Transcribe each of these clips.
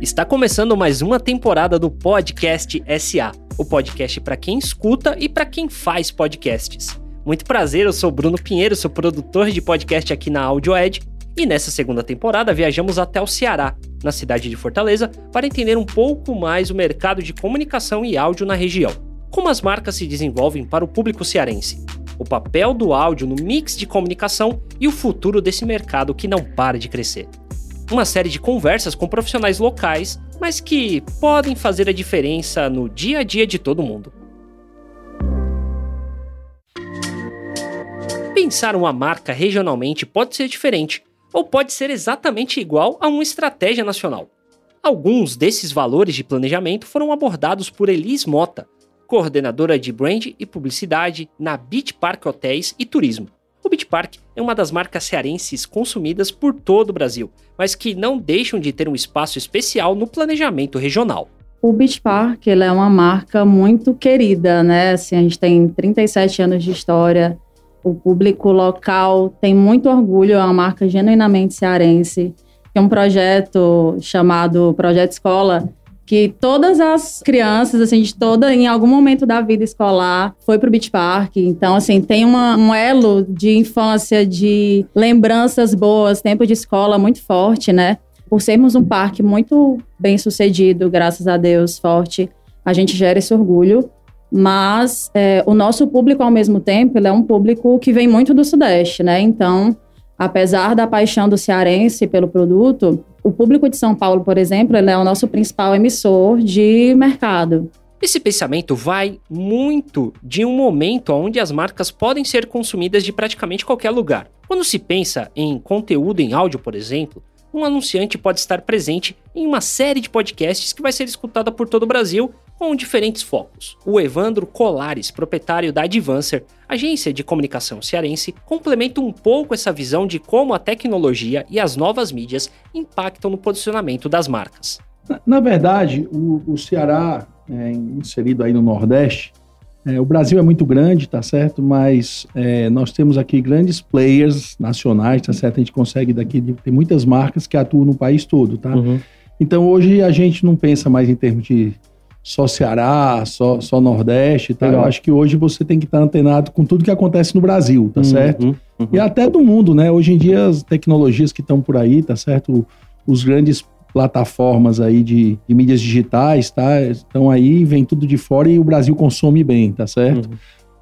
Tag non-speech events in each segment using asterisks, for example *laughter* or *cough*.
Está começando mais uma temporada do Podcast SA, o podcast para quem escuta e para quem faz podcasts. Muito prazer, eu sou Bruno Pinheiro, sou produtor de podcast aqui na AudioEd e nessa segunda temporada viajamos até o Ceará, na cidade de Fortaleza, para entender um pouco mais o mercado de comunicação e áudio na região. Como as marcas se desenvolvem para o público cearense, o papel do áudio no mix de comunicação e o futuro desse mercado que não para de crescer. Uma série de conversas com profissionais locais, mas que podem fazer a diferença no dia a dia de todo mundo. Pensar uma marca regionalmente pode ser diferente, ou pode ser exatamente igual a uma estratégia nacional. Alguns desses valores de planejamento foram abordados por Elis Mota, coordenadora de brand e publicidade na Beach Park Hotéis e Turismo. Park é uma das marcas cearenses consumidas por todo o Brasil, mas que não deixam de ter um espaço especial no planejamento regional. O Beach Park é uma marca muito querida, né? Assim, a gente tem 37 anos de história, o público local tem muito orgulho, é uma marca genuinamente cearense. Tem um projeto chamado Projeto Escola, que todas as crianças, assim, de toda, em algum momento da vida escolar, foi pro Beach Park. Então, assim, tem uma, um elo de infância, de lembranças boas, tempo de escola muito forte, né? Por sermos um parque muito bem sucedido, graças a Deus, forte, a gente gera esse orgulho. Mas é, o nosso público, ao mesmo tempo, ele é um público que vem muito do Sudeste, né? Então, apesar da paixão do cearense pelo produto, o público de São Paulo, por exemplo, é o nosso principal emissor de mercado. Esse pensamento vai muito de um momento onde as marcas podem ser consumidas de praticamente qualquer lugar. Quando se pensa em conteúdo em áudio, por exemplo, um anunciante pode estar presente em uma série de podcasts que vai ser escutada por todo o Brasil com diferentes focos. O Evandro Colares, proprietário da Advancer, agência de comunicação cearense, complementa um pouco essa visão de como a tecnologia e as novas mídias impactam no posicionamento das marcas. Na, na verdade, o, o Ceará, é, inserido aí no Nordeste, é, o Brasil é muito grande, tá certo? Mas é, nós temos aqui grandes players nacionais, tá certo? A gente consegue daqui, tem muitas marcas que atuam no país todo, tá? Uhum. Então hoje a gente não pensa mais em termos de só Ceará, só, só Nordeste, tá? Eu acho que hoje você tem que estar antenado com tudo que acontece no Brasil, tá uhum, certo? Uhum. E até do mundo, né? Hoje em dia as tecnologias que estão por aí, tá certo? Os grandes plataformas aí de, de, mídias digitais, tá? Estão aí, vem tudo de fora e o Brasil consome bem, tá certo? Uhum.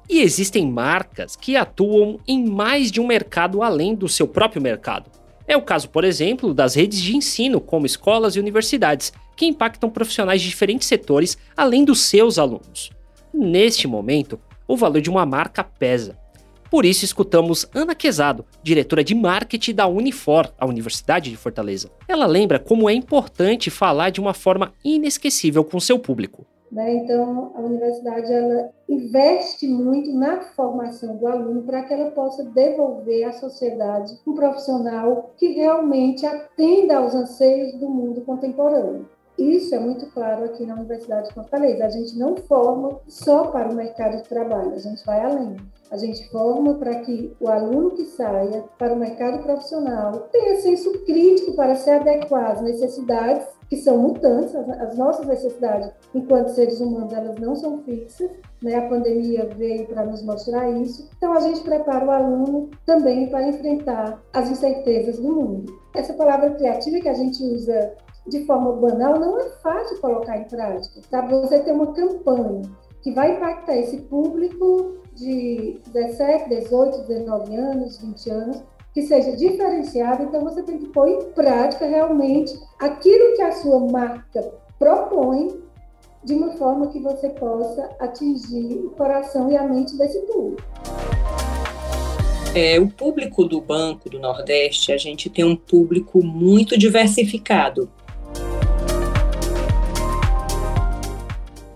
E existem marcas que atuam em mais de um mercado além do seu próprio mercado. É o caso, por exemplo, das redes de ensino, como escolas e universidades, que impactam profissionais de diferentes setores além dos seus alunos. Neste momento, o valor de uma marca pesa. Por isso, escutamos Ana Quezado, diretora de marketing da Unifor, a Universidade de Fortaleza. Ela lembra como é importante falar de uma forma inesquecível com seu público. Né? Então, a universidade ela investe muito na formação do aluno para que ela possa devolver à sociedade um profissional que realmente atenda aos anseios do mundo contemporâneo. Isso é muito claro aqui na Universidade de Fortaleza. A gente não forma só para o mercado de trabalho, a gente vai além. A gente forma para que o aluno que saia para o mercado profissional tenha senso crítico para se adequar às necessidades que são mutantes, as nossas necessidades enquanto seres humanos elas não são fixas, né? A pandemia veio para nos mostrar isso. Então a gente prepara o aluno também para enfrentar as incertezas do mundo. Essa palavra criativa que a gente usa de forma banal não é fácil colocar em prática. Sabe? Você tem uma campanha que vai impactar esse público de 17, 18, 19 anos, 20 anos, que seja diferenciado, então você tem que pôr em prática realmente aquilo que a sua marca propõe de uma forma que você possa atingir o coração e a mente desse público. É, o público do Banco do Nordeste, a gente tem um público muito diversificado.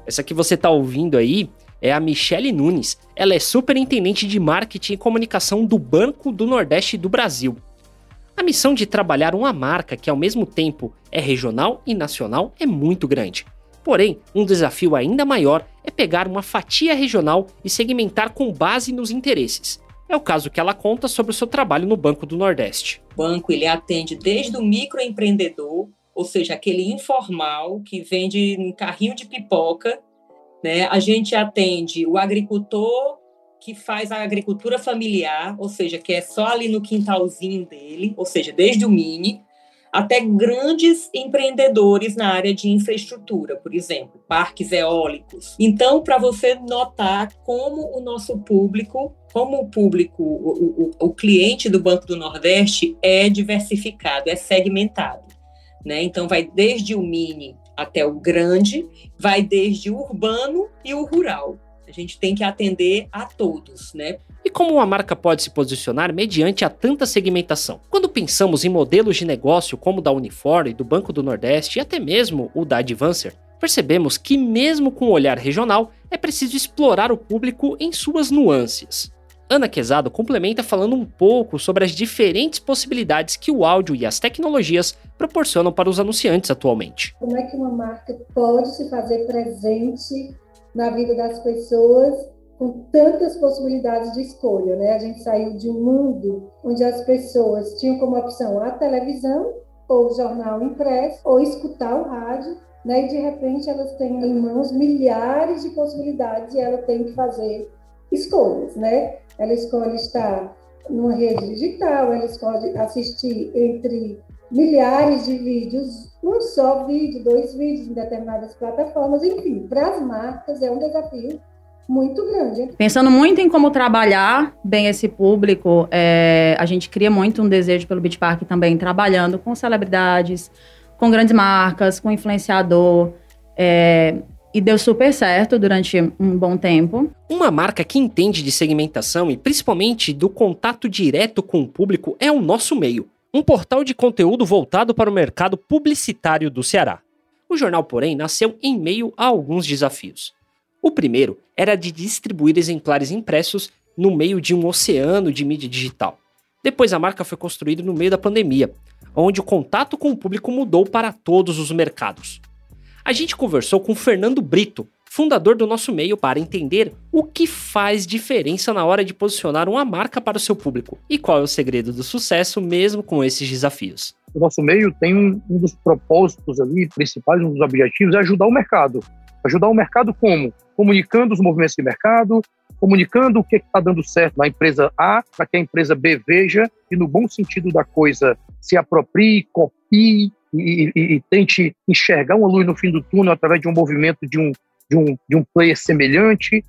Essa que você está ouvindo aí é a Michele Nunes. Ela é superintendente de marketing e comunicação do Banco do Nordeste do Brasil. A missão de trabalhar uma marca que ao mesmo tempo é regional e nacional é muito grande. Porém, um desafio ainda maior é pegar uma fatia regional e segmentar com base nos interesses. É o caso que ela conta sobre o seu trabalho no Banco do Nordeste. O banco ele atende desde o microempreendedor ou seja, aquele informal que vende um carrinho de pipoca, né? A gente atende o agricultor que faz a agricultura familiar, ou seja, que é só ali no quintalzinho dele, ou seja, desde o mini até grandes empreendedores na área de infraestrutura, por exemplo, parques eólicos. Então, para você notar como o nosso público, como o público, o, o, o cliente do Banco do Nordeste é diversificado, é segmentado. Né? Então, vai desde o mini até o grande, vai desde o urbano e o rural. A gente tem que atender a todos, né? E como uma marca pode se posicionar mediante a tanta segmentação? Quando pensamos em modelos de negócio como o da Unifor do Banco do Nordeste e até mesmo o da Advancer, percebemos que mesmo com o olhar regional, é preciso explorar o público em suas nuances. Ana Quezado complementa falando um pouco sobre as diferentes possibilidades que o áudio e as tecnologias proporcionam para os anunciantes atualmente. Como é que uma marca pode se fazer presente na vida das pessoas com tantas possibilidades de escolha, né? A gente saiu de um mundo onde as pessoas tinham como opção a televisão ou o jornal impresso ou escutar o rádio, né? E de repente elas têm em mãos milhares de possibilidades e ela tem que fazer escolhas, né? Ela escolhe estar numa rede digital, ela escolhe assistir entre milhares de vídeos, um só vídeo, dois vídeos em determinadas plataformas, enfim, para as marcas é um desafio muito grande. Pensando muito em como trabalhar bem esse público, é, a gente cria muito um desejo pelo Beach Park também, trabalhando com celebridades, com grandes marcas, com influenciador. É, e deu super certo durante um bom tempo. Uma marca que entende de segmentação e principalmente do contato direto com o público é o nosso meio um portal de conteúdo voltado para o mercado publicitário do Ceará. O jornal, porém, nasceu em meio a alguns desafios. O primeiro era de distribuir exemplares impressos no meio de um oceano de mídia digital. Depois a marca foi construída no meio da pandemia, onde o contato com o público mudou para todos os mercados. A gente conversou com Fernando Brito, fundador do nosso meio, para entender o que faz diferença na hora de posicionar uma marca para o seu público e qual é o segredo do sucesso mesmo com esses desafios. O nosso meio tem um, um dos propósitos ali principais, um dos objetivos é ajudar o mercado. Ajudar o mercado como? Comunicando os movimentos de mercado, comunicando o que está dando certo na empresa A, para que a empresa B veja e, no bom sentido da coisa, se aproprie, copie e, e, e, tente enxergar uma luz no fim do túnel através de um movimento de um, de um, de um player semelhante,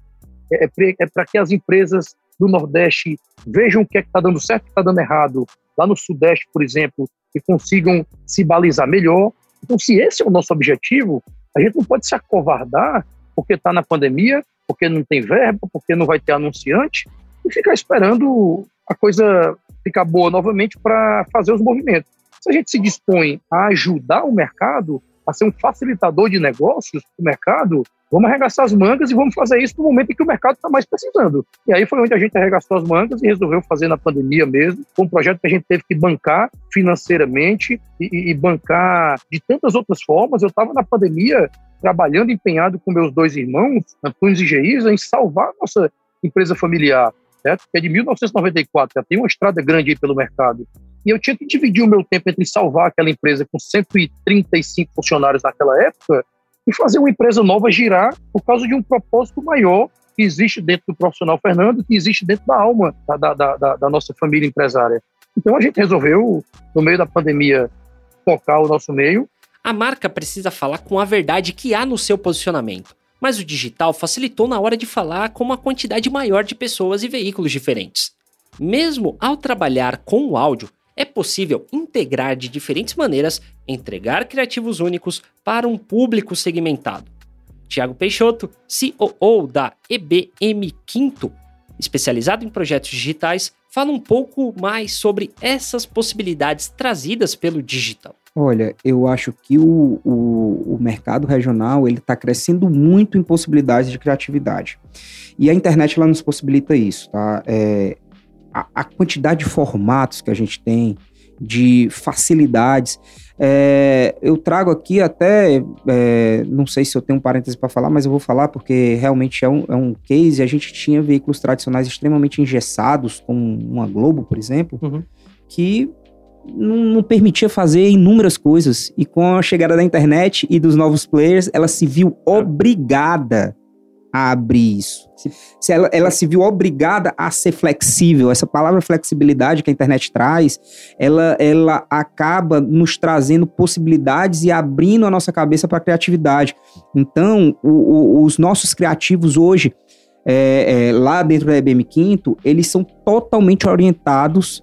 é, é, é para que as empresas do Nordeste vejam o que é está dando certo e está dando errado, lá no Sudeste, por exemplo, e consigam se balizar melhor. Então, se esse é o nosso objetivo, a gente não pode se acovardar porque está na pandemia, porque não tem verba, porque não vai ter anunciante, e ficar esperando a coisa ficar boa novamente para fazer os movimentos. Se a gente se dispõe a ajudar o mercado, a ser um facilitador de negócios para o mercado, Vamos arregaçar as mangas e vamos fazer isso no momento em que o mercado está mais precisando. E aí foi onde a gente arregaçou as mangas e resolveu fazer na pandemia mesmo. Foi um projeto que a gente teve que bancar financeiramente e, e bancar de tantas outras formas. Eu estava na pandemia trabalhando empenhado com meus dois irmãos, Antunes e Geisa, em salvar a nossa empresa familiar, certo? que é de 1994, já tem uma estrada grande aí pelo mercado. E eu tinha que dividir o meu tempo entre salvar aquela empresa com 135 funcionários naquela época e fazer uma empresa nova girar por causa de um propósito maior que existe dentro do profissional Fernando, que existe dentro da alma da, da, da, da nossa família empresária. Então a gente resolveu, no meio da pandemia, focar o nosso meio. A marca precisa falar com a verdade que há no seu posicionamento, mas o digital facilitou na hora de falar com uma quantidade maior de pessoas e veículos diferentes. Mesmo ao trabalhar com o áudio, é possível integrar de diferentes maneiras, entregar criativos únicos para um público segmentado. Tiago Peixoto, CEO da EBM Quinto, especializado em projetos digitais, fala um pouco mais sobre essas possibilidades trazidas pelo digital. Olha, eu acho que o, o, o mercado regional ele está crescendo muito em possibilidades de criatividade. E a internet ela nos possibilita isso, tá? É, a, a quantidade de formatos que a gente tem, de facilidades. É, eu trago aqui até, é, não sei se eu tenho um parêntese para falar, mas eu vou falar porque realmente é um, é um case. A gente tinha veículos tradicionais extremamente engessados, como uma Globo, por exemplo, uhum. que não, não, permitia fazer inúmeras coisas. E com a chegada da internet e dos novos players, ela se viu obrigada a abrir isso. Se, ela, ela, se viu obrigada a ser flexível. Essa palavra flexibilidade que a internet traz, ela, ela acaba nos trazendo possibilidades e abrindo a nossa cabeça para a criatividade. Então, o, o, os nossos criativos hoje, é, é, lá dentro da IBM Quinto, eles são totalmente orientados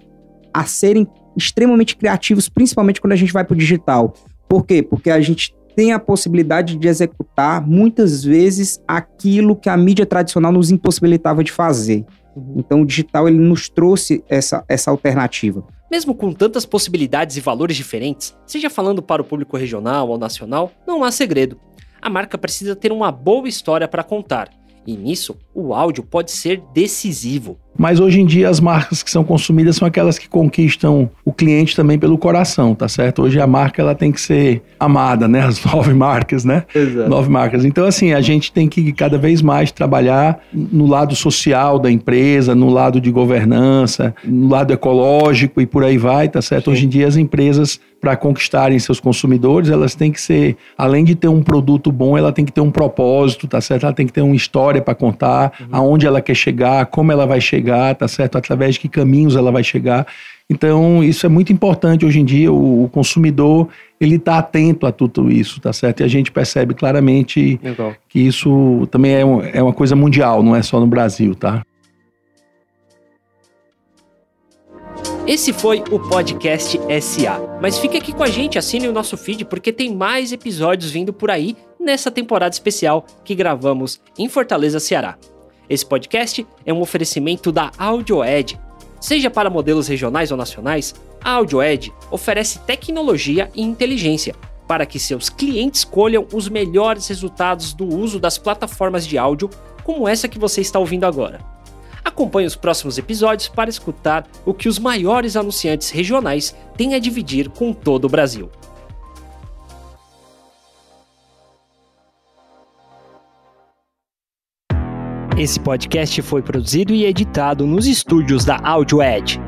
a serem extremamente criativos, principalmente quando a gente vai para o digital. Por quê? Porque a gente tem a possibilidade de executar muitas vezes aquilo que a mídia tradicional nos impossibilitava de fazer. Uhum. Então o digital ele nos trouxe essa, essa alternativa. Mesmo com tantas possibilidades e valores diferentes, seja falando para o público regional ou nacional, não há segredo. A marca precisa ter uma boa história para contar, e nisso o áudio pode ser decisivo. Mas hoje em dia as marcas que são consumidas são aquelas que conquistam o cliente também pelo coração, tá certo? Hoje a marca ela tem que ser amada, né? As *laughs* nove marcas, né? Exato. Nove marcas. Então assim, a gente tem que cada vez mais trabalhar no lado social da empresa, no lado de governança, no lado ecológico e por aí vai, tá certo? Sim. Hoje em dia as empresas para conquistarem seus consumidores, elas têm que ser, além de ter um produto bom, ela tem que ter um propósito, tá certo? Ela tem que ter uma história para contar, uhum. aonde ela quer chegar, como ela vai chegar tá certo? Através de que caminhos ela vai chegar. Então, isso é muito importante hoje em dia. O, o consumidor ele está atento a tudo isso, tá certo? E a gente percebe claramente Legal. que isso também é, um, é uma coisa mundial, não é só no Brasil, tá? Esse foi o podcast SA. Mas fique aqui com a gente, assine o nosso feed, porque tem mais episódios vindo por aí nessa temporada especial que gravamos em Fortaleza, Ceará. Esse podcast é um oferecimento da AudioEd. Seja para modelos regionais ou nacionais, a AudioEd oferece tecnologia e inteligência para que seus clientes escolham os melhores resultados do uso das plataformas de áudio, como essa que você está ouvindo agora. Acompanhe os próximos episódios para escutar o que os maiores anunciantes regionais têm a dividir com todo o Brasil. Esse podcast foi produzido e editado nos estúdios da AudioEd.